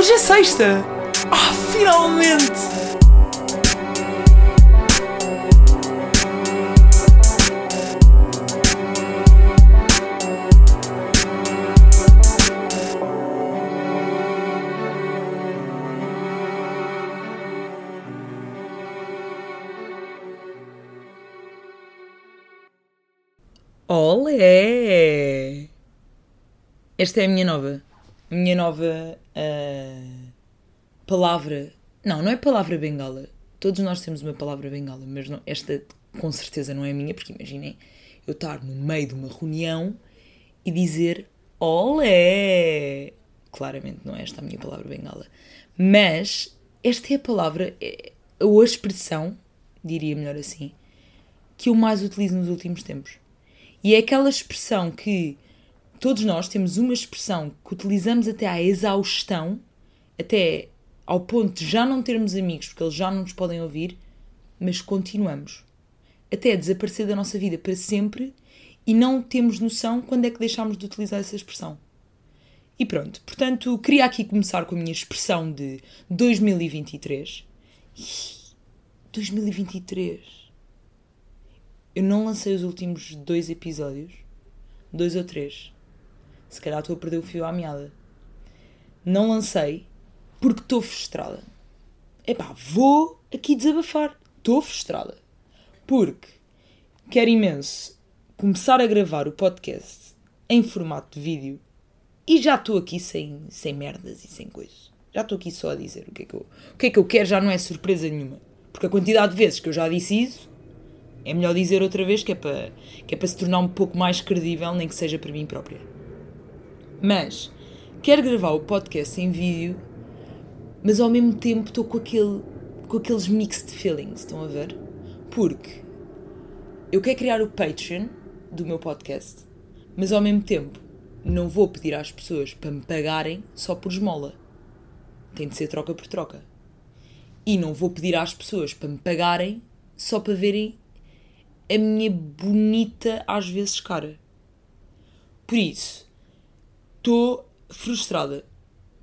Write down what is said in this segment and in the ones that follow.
Hoje é sexta! Ah, finalmente! Olé! Esta é a minha nova. Minha nova uh, palavra. Não, não é palavra bengala. Todos nós temos uma palavra bengala, mas não, esta com certeza não é minha, porque imaginem eu estar no meio de uma reunião e dizer olé! Claramente não é esta a minha palavra bengala. Mas esta é a palavra, é, ou a expressão, diria melhor assim, que eu mais utilizo nos últimos tempos. E é aquela expressão que todos nós temos uma expressão que utilizamos até à exaustão, até ao ponto de já não termos amigos porque eles já não nos podem ouvir, mas continuamos. Até desaparecer da nossa vida para sempre e não temos noção quando é que deixámos de utilizar essa expressão. E pronto, portanto, queria aqui começar com a minha expressão de 2023. 2023 eu não lancei os últimos dois episódios. Dois ou três. Se calhar estou a perder o fio à meada. Não lancei porque estou frustrada. Epá, vou aqui desabafar. Estou frustrada. Porque quero imenso começar a gravar o podcast em formato de vídeo e já estou aqui sem, sem merdas e sem coisas. Já estou aqui só a dizer o que, é que eu, o que é que eu quero, já não é surpresa nenhuma. Porque a quantidade de vezes que eu já disse isso é melhor dizer outra vez que é para, que é para se tornar um pouco mais credível, nem que seja para mim própria. Mas quero gravar o podcast em vídeo, mas ao mesmo tempo estou com, aquele, com aqueles mixed feelings, estão a ver? Porque eu quero criar o Patreon do meu podcast, mas ao mesmo tempo não vou pedir às pessoas para me pagarem só por esmola. Tem de ser troca por troca. E não vou pedir às pessoas para me pagarem só para verem a minha bonita, às vezes, cara. Por isso, estou frustrada.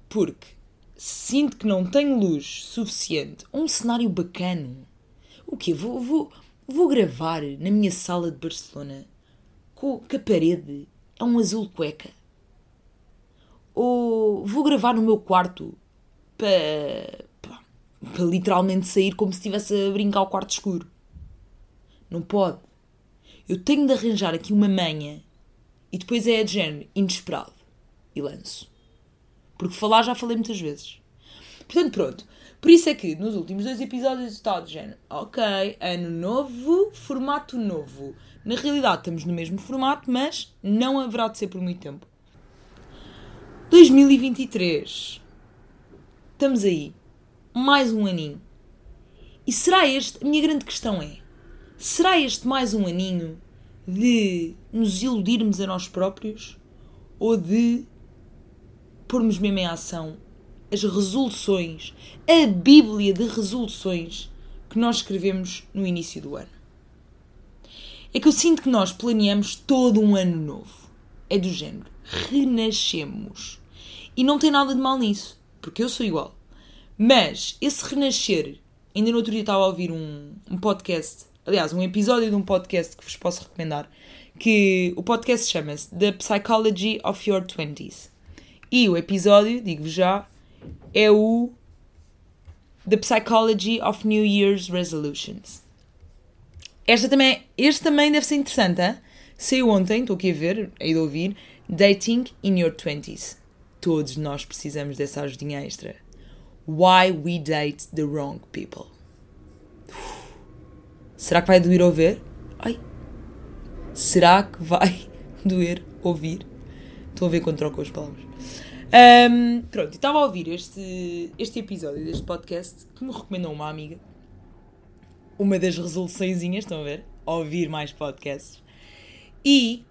Porque sinto que não tenho luz suficiente. Um cenário bacano. O quê? Vou, vou, vou gravar na minha sala de Barcelona com que a parede é um azul cueca. Ou vou gravar no meu quarto para, para, para literalmente sair como se estivesse a brincar ao quarto escuro. Não pode. Eu tenho de arranjar aqui uma manha e depois é de género inesperado. E lanço. Porque falar já falei muitas vezes. Portanto, pronto. Por isso é que nos últimos dois episódios está de género. Ok, ano novo, formato novo. Na realidade estamos no mesmo formato, mas não haverá de ser por muito tempo. 2023. Estamos aí. Mais um aninho. E será este? A minha grande questão é: Será este mais um aninho de nos iludirmos a nós próprios ou de pormos mesmo em ação as resoluções, a Bíblia de resoluções que nós escrevemos no início do ano? É que eu sinto que nós planeamos todo um ano novo. É do género. Renascemos. E não tem nada de mal nisso, porque eu sou igual. Mas esse renascer, ainda no outro dia estava a ouvir um, um podcast aliás, um episódio de um podcast que vos posso recomendar, que o podcast chama-se The Psychology of Your Twenties. E o episódio, digo-vos já, é o The Psychology of New Year's Resolutions. Esta também, este também deve ser interessante, hein? Saiu ontem, estou aqui a ver, aí de ouvir, Dating in Your Twenties. Todos nós precisamos dessa ajudinha extra. Why we date the wrong people. Será que vai doer ouvir? Ai. Será que vai doer ouvir? Estou a ver quando troco as palavras. Um, pronto, estava a ouvir este, este episódio deste podcast que me recomendou uma amiga. Uma das resoluçõezinhas, estão a ver? A ouvir mais podcasts. E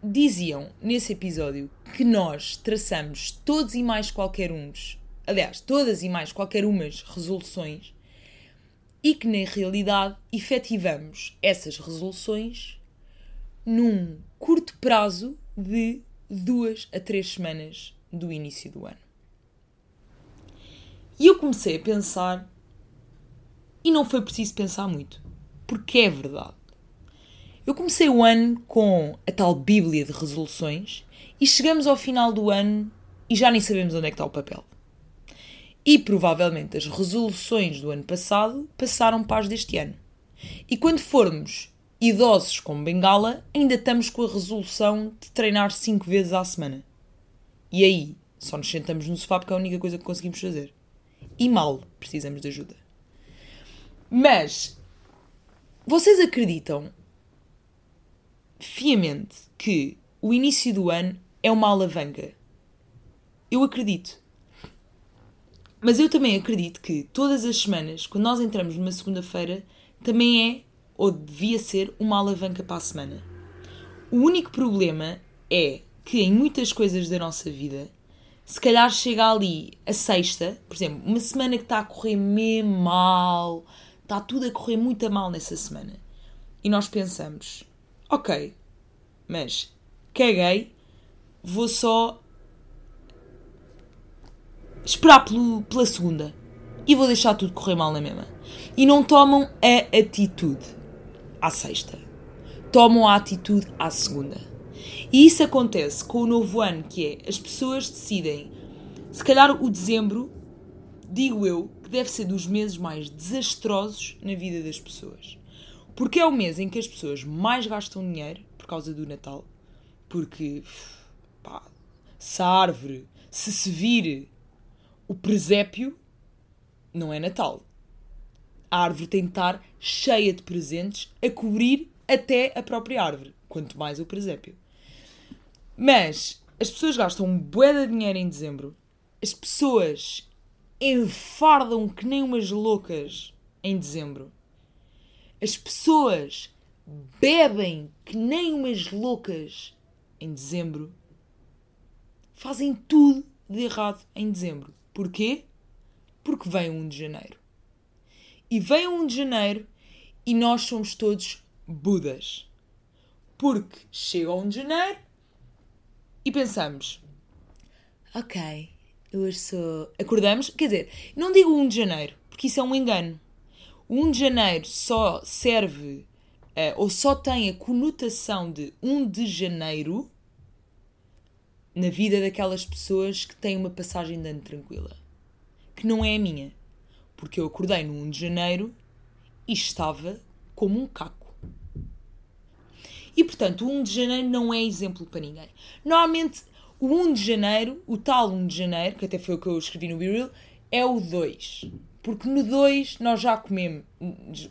diziam nesse episódio que nós traçamos todos e mais qualquer uns, aliás, todas e mais qualquer umas resoluções e que na realidade efetivamos essas resoluções num curto prazo de duas a três semanas do início do ano. E eu comecei a pensar, e não foi preciso pensar muito, porque é verdade. Eu comecei o ano com a tal Bíblia de resoluções e chegamos ao final do ano e já nem sabemos onde é que está o papel. E provavelmente as resoluções do ano passado passaram para as deste ano. E quando formos idosos com bengala, ainda estamos com a resolução de treinar 5 vezes à semana. E aí, só nos sentamos no sofá porque é a única coisa que conseguimos fazer. E mal, precisamos de ajuda. Mas, vocês acreditam fiamente que o início do ano é uma alavanca? Eu acredito. Mas eu também acredito que todas as semanas, quando nós entramos numa segunda-feira, também é, ou devia ser, uma alavanca para a semana. O único problema é que em muitas coisas da nossa vida, se calhar chega ali a sexta, por exemplo, uma semana que está a correr mesmo mal, está tudo a correr muito mal nessa semana. E nós pensamos, ok, mas caguei, vou só esperar pelo, pela segunda e vou deixar tudo correr mal na mesma. E não tomam a atitude à sexta, tomam a atitude à segunda. E isso acontece com o novo ano, que é as pessoas decidem, se calhar o dezembro, digo eu, que deve ser dos meses mais desastrosos na vida das pessoas. Porque é o mês em que as pessoas mais gastam dinheiro por causa do Natal. Porque, pá, se a árvore, se se vir o presépio não é Natal. A árvore tem de estar cheia de presentes a cobrir até a própria árvore, quanto mais o presépio. Mas as pessoas gastam um bué de dinheiro em dezembro. As pessoas enfardam que nem umas loucas em dezembro. As pessoas bebem que nem umas loucas em dezembro. Fazem tudo de errado em dezembro. Porquê? Porque vem 1 de janeiro. E vem 1 de janeiro e nós somos todos Budas. Porque chega 1 de janeiro e pensamos: Ok, eu hoje sou. Acordamos, quer dizer, não digo 1 de janeiro, porque isso é um engano. O 1 de janeiro só serve uh, ou só tem a conotação de 1 de janeiro na vida daquelas pessoas que têm uma passagem de ano tranquila. Que não é a minha. Porque eu acordei no 1 de janeiro e estava como um caco. E portanto, o 1 de janeiro não é exemplo para ninguém. Normalmente, o 1 de janeiro, o tal 1 de janeiro, que até foi o que eu escrevi no Be é o 2. Porque no 2 nós já comemos.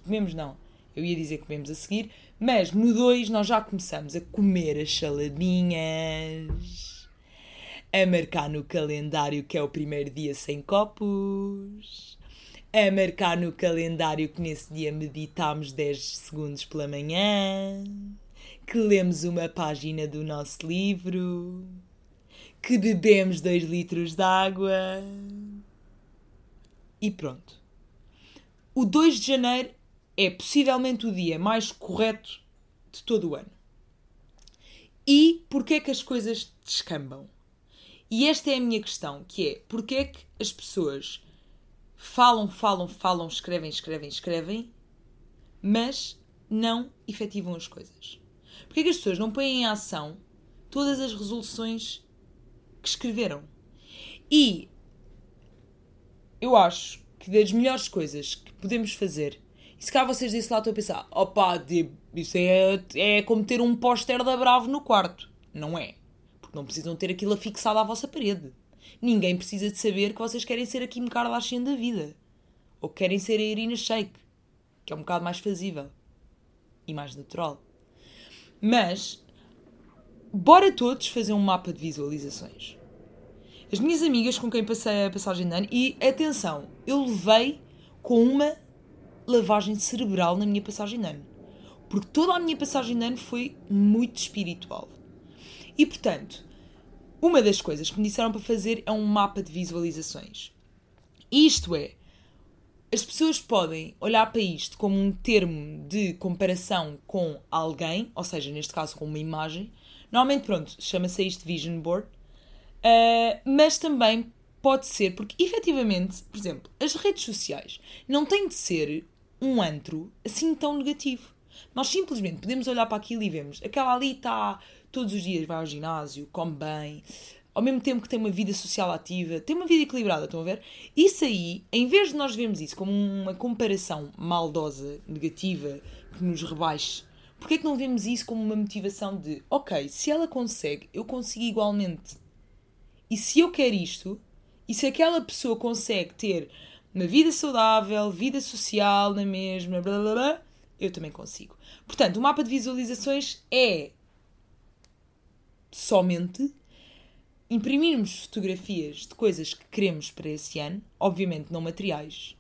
Comemos não. Eu ia dizer comemos a seguir, mas no 2 nós já começamos a comer as saladinhas a marcar no calendário que é o primeiro dia sem copos, a marcar no calendário que nesse dia meditamos 10 segundos pela manhã, que lemos uma página do nosso livro, que bebemos 2 litros de água. E pronto. O 2 de janeiro é possivelmente o dia mais correto de todo o ano. E porquê é que as coisas descambam? E esta é a minha questão, que é, porque é que as pessoas falam, falam, falam, escrevem, escrevem, escrevem, mas não efetivam as coisas? Porque é que as pessoas não põem em ação todas as resoluções que escreveram? E eu acho que das melhores coisas que podemos fazer, e se cá vocês desse lá estão a pensar, opá, isso é, é como ter um póster da Bravo no quarto. Não é. Porque não precisam ter aquilo afixado à vossa parede. Ninguém precisa de saber que vocês querem ser a Kim Kardashian da vida. Ou que querem ser a Irina Shayk. Que é um bocado mais fazível. E mais natural. Mas, bora todos fazer um mapa de visualizações. As minhas amigas com quem passei a passagem de ano, e atenção, eu levei com uma lavagem cerebral na minha passagem de ano. Porque toda a minha passagem de ano foi muito espiritual. E portanto, uma das coisas que me disseram para fazer é um mapa de visualizações. Isto é, as pessoas podem olhar para isto como um termo de comparação com alguém, ou seja, neste caso com uma imagem. Normalmente, pronto, chama-se isto Vision Board, uh, mas também pode ser, porque efetivamente, por exemplo, as redes sociais não têm de ser um antro assim tão negativo. Nós simplesmente podemos olhar para aquilo e vemos aquela ali está todos os dias, vai ao ginásio, come bem, ao mesmo tempo que tem uma vida social ativa, tem uma vida equilibrada, estão a ver? Isso aí, em vez de nós vermos isso como uma comparação maldosa, negativa, que nos rebaixe, porquê é que não vemos isso como uma motivação de, ok, se ela consegue, eu consigo igualmente. E se eu quero isto, e se aquela pessoa consegue ter uma vida saudável, vida social na mesma, blá blá blá, eu também consigo. Portanto, o mapa de visualizações é somente imprimirmos fotografias de coisas que queremos para esse ano, obviamente não materiais.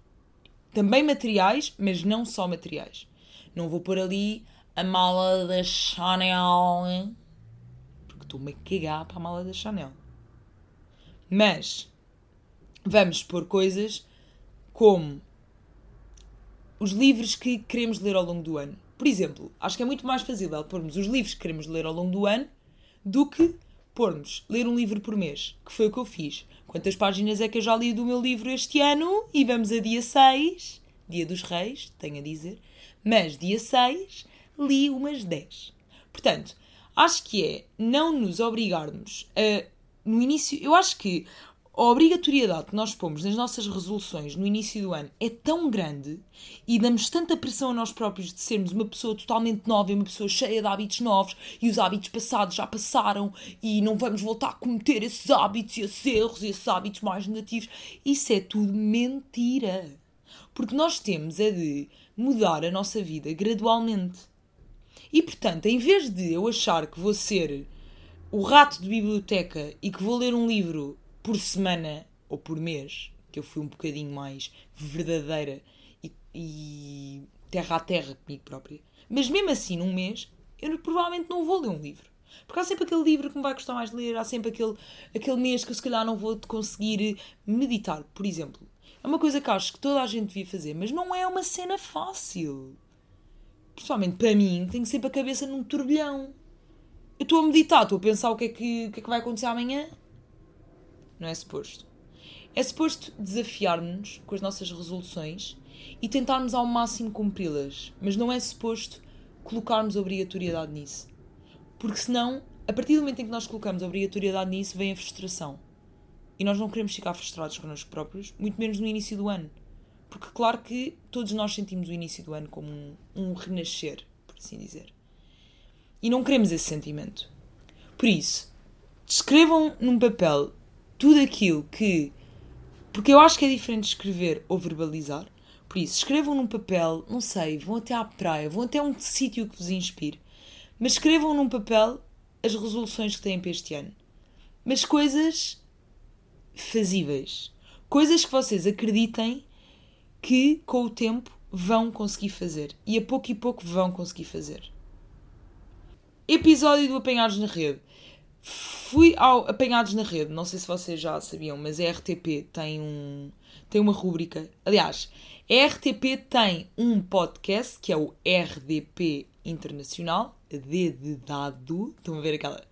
Também materiais, mas não só materiais. Não vou pôr ali a mala da Chanel, porque estou-me a cagar para a mala da Chanel. Mas vamos pôr coisas como os livros que queremos ler ao longo do ano. Por exemplo, acho que é muito mais fazível pormos os livros que queremos ler ao longo do ano do que pormos ler um livro por mês, que foi o que eu fiz. Quantas páginas é que eu já li do meu livro este ano? E vamos a dia 6, dia dos reis, tenho a dizer. Mas dia 6 li umas 10. Portanto, acho que é não nos obrigarmos a. No início, eu acho que a obrigatoriedade que nós pomos nas nossas resoluções no início do ano é tão grande e damos tanta pressão a nós próprios de sermos uma pessoa totalmente nova e uma pessoa cheia de hábitos novos e os hábitos passados já passaram e não vamos voltar a cometer esses hábitos e esses erros e esses hábitos mais negativos. Isso é tudo mentira. Porque nós temos é de mudar a nossa vida gradualmente. E portanto, em vez de eu achar que vou ser o rato de biblioteca e que vou ler um livro por semana ou por mês, que eu fui um bocadinho mais verdadeira e, e terra a terra comigo própria. Mas mesmo assim, num mês, eu provavelmente não vou ler um livro. Porque há sempre aquele livro que me vai gostar mais de ler, há sempre aquele, aquele mês que eu se calhar não vou conseguir meditar, por exemplo. É uma coisa que acho que toda a gente devia fazer, mas não é uma cena fácil. Principalmente para mim, tenho sempre a cabeça num turbilhão. Eu estou a meditar, estou a pensar o que é que, o que, é que vai acontecer amanhã não é suposto. É suposto desafiar-nos com as nossas resoluções e tentarmos ao máximo cumpri-las, mas não é suposto colocarmos obrigatoriedade nisso. Porque senão, a partir do momento em que nós colocamos obrigatoriedade nisso, vem a frustração. E nós não queremos ficar frustrados connosco próprios, muito menos no início do ano. Porque, claro que todos nós sentimos o início do ano como um, um renascer, por assim dizer. E não queremos esse sentimento. Por isso, escrevam num papel tudo aquilo que. Porque eu acho que é diferente escrever ou verbalizar. Por isso, escrevam num papel, não sei, vão até à praia, vão até um sítio que vos inspire. Mas escrevam num papel as resoluções que têm para este ano. Mas coisas fazíveis. Coisas que vocês acreditem que com o tempo vão conseguir fazer. E a pouco e pouco vão conseguir fazer. Episódio do Apanhados na Rede. Fui ao Apanhados na Rede, não sei se vocês já sabiam, mas a RTP tem um tem uma rúbrica. Aliás, a RTP tem um podcast que é o RDP Internacional, D de dado. Estão a ver aquela.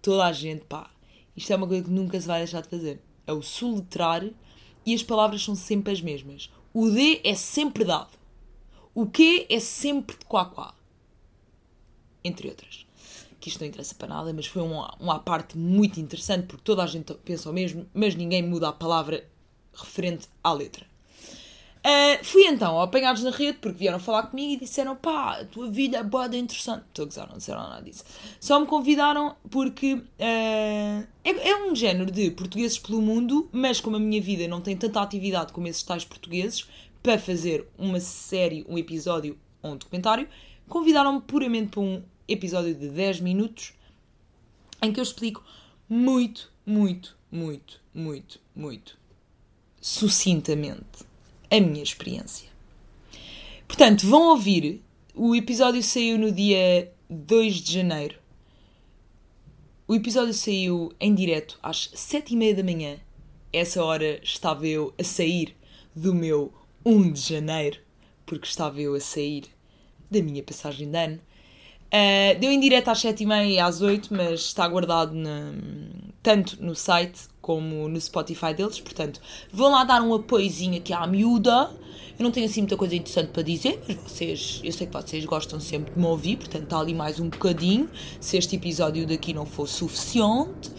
Toda a gente, pá. Isto é uma coisa que nunca se vai deixar de fazer. É o soletrar e as palavras são sempre as mesmas. O D é sempre dado. O Q é sempre de quá quá. Entre outras que isto não interessa para nada, mas foi uma, uma parte muito interessante porque toda a gente pensa o mesmo, mas ninguém muda a palavra referente à letra. Uh, fui então apanhados na rede porque vieram falar comigo e disseram pá, a tua vida é boa interessante. Estou a gozar, não disseram nada disso. Só me convidaram porque uh, é, é, um género de portugueses pelo mundo, mas como a minha vida não tem tanta atividade como esses tais portugueses, para fazer uma série, um episódio ou um documentário, convidaram-me puramente para um episódio de 10 minutos em que eu explico muito, muito, muito, muito, muito sucintamente a minha experiência. Portanto, vão ouvir. O episódio saiu no dia 2 de janeiro. O episódio saiu em direto às 7 e meia da manhã. Essa hora estava eu a sair do meu 1 de janeiro, porque estava eu a sair da minha passagem de ano. Uh, deu em direto às 7h30 e às 8 mas está guardado na, tanto no site como no Spotify deles. Portanto, vão lá dar um apoiozinho aqui à miúda. Eu não tenho assim muita coisa interessante para dizer, mas vocês, eu sei que vocês gostam sempre de me ouvir, portanto está ali mais um bocadinho, se este episódio daqui não for suficiente.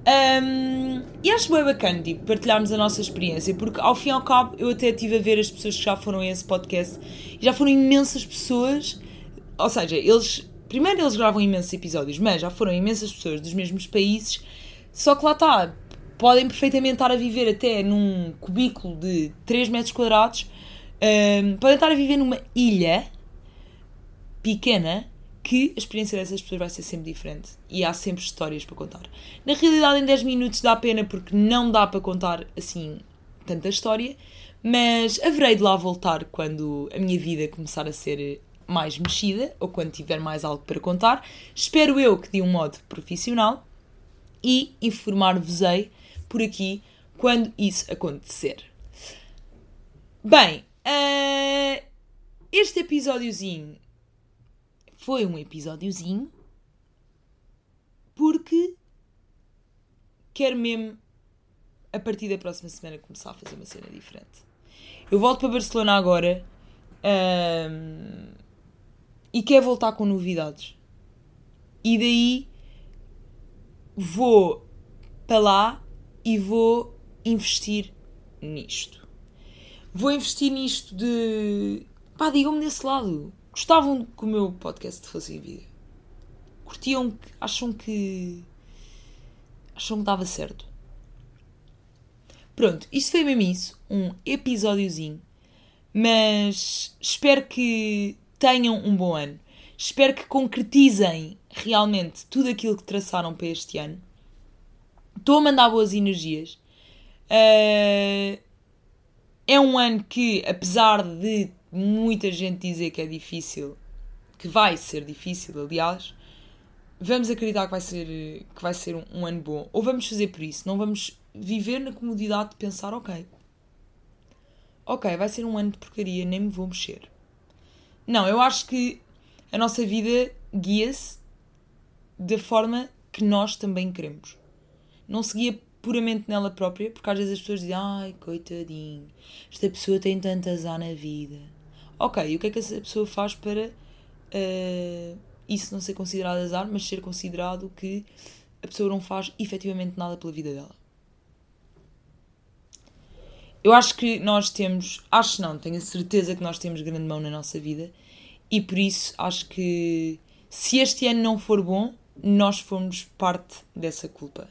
Um, e acho bem bacana tipo, partilharmos a nossa experiência, porque ao fim e ao cabo eu até estive a ver as pessoas que já foram a esse podcast e já foram imensas pessoas. Ou seja, eles. Primeiro eles gravam imensos episódios, mas já foram imensas pessoas dos mesmos países, só que lá está, podem perfeitamente estar a viver até num cubículo de 3 metros quadrados, um, podem estar a viver numa ilha pequena que a experiência dessas pessoas vai ser sempre diferente e há sempre histórias para contar. Na realidade, em 10 minutos dá pena porque não dá para contar assim tanta história, mas haverei de lá voltar quando a minha vida começar a ser mais mexida ou quando tiver mais algo para contar. Espero eu que de um modo profissional e informar-vos-ei por aqui quando isso acontecer. Bem, uh, este episódiozinho foi um episódiozinho porque quero mesmo a partir da próxima semana começar a fazer uma cena diferente. Eu volto para Barcelona agora um, e quero voltar com novidades. E daí vou para lá e vou investir nisto. Vou investir nisto de. pá, digam-me desse lado. Gostavam que o meu podcast fosse em vídeo? Curtiam que. acham que. acham que dava certo? Pronto, isto foi mesmo isso, um episódiozinho. Mas espero que tenham um bom ano. Espero que concretizem realmente tudo aquilo que traçaram para este ano. Estou a mandar boas energias. Uh, é um ano que, apesar de muita gente dizer que é difícil, que vai ser difícil, aliás, vamos acreditar que vai ser, que vai ser um, um ano bom. Ou vamos fazer por isso, não vamos viver na comodidade de pensar, ok, ok, vai ser um ano de porcaria, nem me vou mexer. Não, eu acho que a nossa vida guia-se da forma que nós também queremos. Não se guia puramente nela própria, porque às vezes as pessoas dizem, ai, coitadinho, esta pessoa tem tanto azar na vida Ok, e o que é que essa pessoa faz para uh, isso não ser considerado azar, mas ser considerado que a pessoa não faz efetivamente nada pela vida dela? Eu acho que nós temos, acho não, tenho a certeza que nós temos grande mão na nossa vida e por isso acho que se este ano não for bom, nós fomos parte dessa culpa.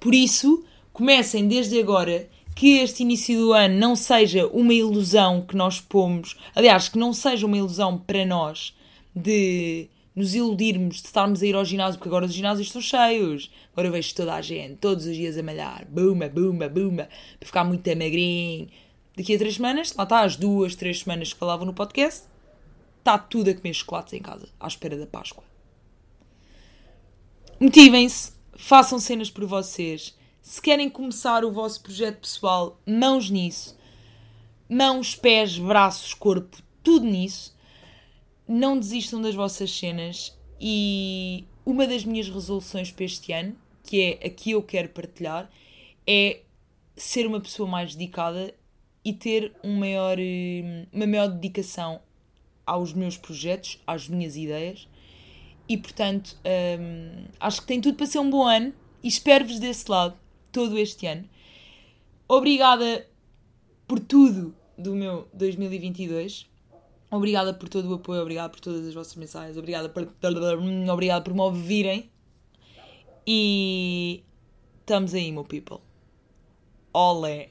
Por isso, comecem desde agora que este início do ano não seja uma ilusão que nós pomos, aliás, que não seja uma ilusão para nós de nos iludirmos de estarmos a ir ao ginásio, porque agora os ginásios estão cheios. Agora eu vejo toda a gente, todos os dias a malhar, bumba, bumba, bumba, para ficar muito magrinho. Daqui a três semanas, lá está, as duas, três semanas que falavam no podcast, está tudo a comer chocolates em casa, à espera da Páscoa. Motivem-se, façam cenas por vocês, se querem começar o vosso projeto pessoal, mãos nisso. Mãos, pés, braços, corpo, tudo nisso. Não desistam das vossas cenas. E uma das minhas resoluções para este ano, que é a que eu quero partilhar, é ser uma pessoa mais dedicada e ter um maior, uma maior dedicação aos meus projetos, às minhas ideias. E portanto, hum, acho que tem tudo para ser um bom ano e espero-vos desse lado todo este ano. Obrigada por tudo do meu 2022. Obrigada por todo o apoio, obrigada por todas as vossas mensagens, obrigada por, obrigada por me ouvirem. E estamos aí, meu people. Olé!